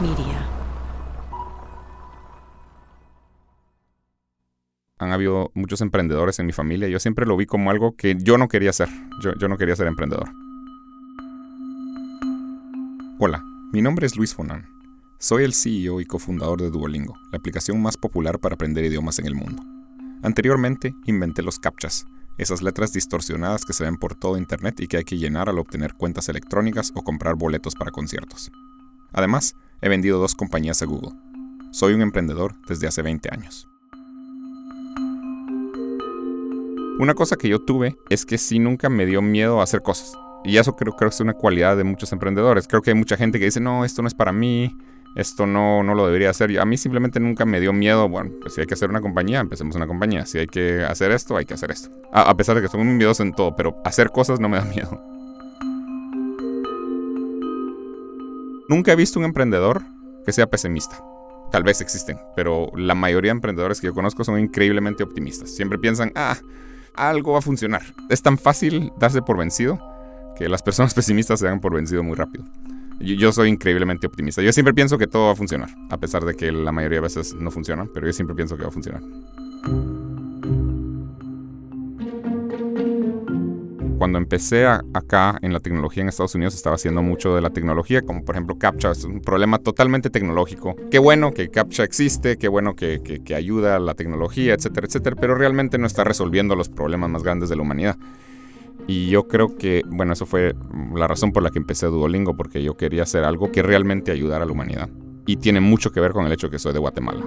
Media. Han habido muchos emprendedores en mi familia. Yo siempre lo vi como algo que yo no quería ser. Yo, yo no quería ser emprendedor. Hola, mi nombre es Luis Fonan. Soy el CEO y cofundador de Duolingo, la aplicación más popular para aprender idiomas en el mundo. Anteriormente inventé los captchas, esas letras distorsionadas que se ven por todo Internet y que hay que llenar al obtener cuentas electrónicas o comprar boletos para conciertos. Además, he vendido dos compañías a Google. Soy un emprendedor desde hace 20 años. Una cosa que yo tuve es que sí nunca me dio miedo a hacer cosas. Y eso creo, creo que es una cualidad de muchos emprendedores. Creo que hay mucha gente que dice, no, esto no es para mí, esto no, no lo debería hacer. A mí simplemente nunca me dio miedo, bueno, pues si hay que hacer una compañía, empecemos una compañía. Si hay que hacer esto, hay que hacer esto. A, pesar de que soy muy miedoso en todo, pero hacer cosas no me da miedo. Nunca he visto un emprendedor que sea pesimista. Tal vez existen, pero la mayoría de emprendedores que yo conozco son increíblemente optimistas. Siempre piensan, ah, algo va a funcionar. Es tan fácil darse por vencido que las personas pesimistas se dan por vencido muy rápido. Yo, soy increíblemente optimista. Yo siempre pienso que todo va a funcionar, a pesar de que la mayoría de veces no funciona, pero yo siempre pienso que va a funcionar. Cuando empecé acá en la tecnología en Estados Unidos estaba haciendo mucho de la tecnología, como por ejemplo CAPTCHA, es un problema totalmente tecnológico. Qué bueno que CAPTCHA existe, qué bueno que, que ayuda a la tecnología, etcétera, etcétera, pero realmente no está resolviendo los problemas más grandes de la humanidad. Y yo creo que, bueno, eso fue la razón por la que empecé Duolingo, porque yo quería hacer algo que realmente ayudara a la humanidad. Y tiene mucho que ver con el hecho que soy de Guatemala.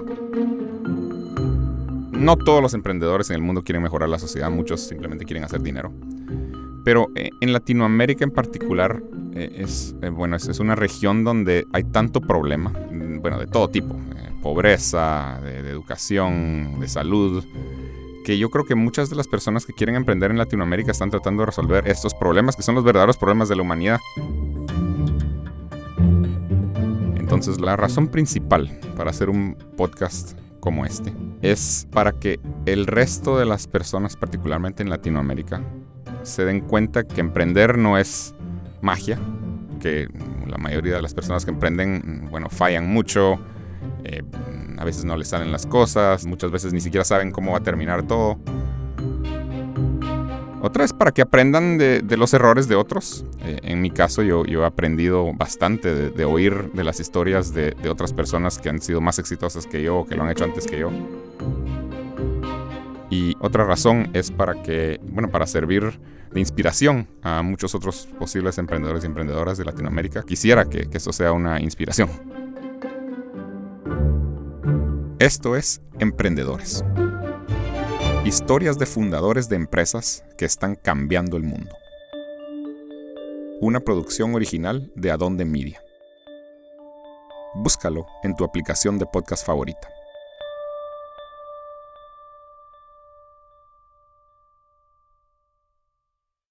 No todos los emprendedores en el mundo quieren mejorar la sociedad, muchos simplemente quieren hacer dinero. Pero eh, en Latinoamérica en particular eh, es, eh, bueno, es, una región donde hay tanto problema, mm, bueno, de todo tipo, pobreza, de educación, de salud, que yo creo que muchas de las personas que quieren emprender en Latinoamérica están tratando de resolver estos problemas que son los verdaderos problemas de la humanidad. Entonces la razón principal para hacer un podcast como este es para que el resto de las personas, particularmente en Latinoamérica, se den cuenta que emprender no es magia, que la mayoría de las personas que emprenden, bueno, fallan mucho, eh, a veces no les salen las cosas, muchas veces ni siquiera saben cómo va a terminar todo. Otra es para que aprendan de, los errores de otros. Eh, en mi caso yo, he aprendido bastante de, oír de las historias de, de, otras personas que han sido más exitosas que yo o que lo han hecho antes que yo. Y otra razón es para que, bueno, para servir de inspiración a muchos otros posibles emprendedores y emprendedoras de Latinoamérica. Quisiera que, que esto sea una inspiración. Esto es Emprendedores. Historias de fundadores de empresas que están cambiando el mundo. Una producción original de Adonde Media. Búscalo en tu aplicación de podcast favorita.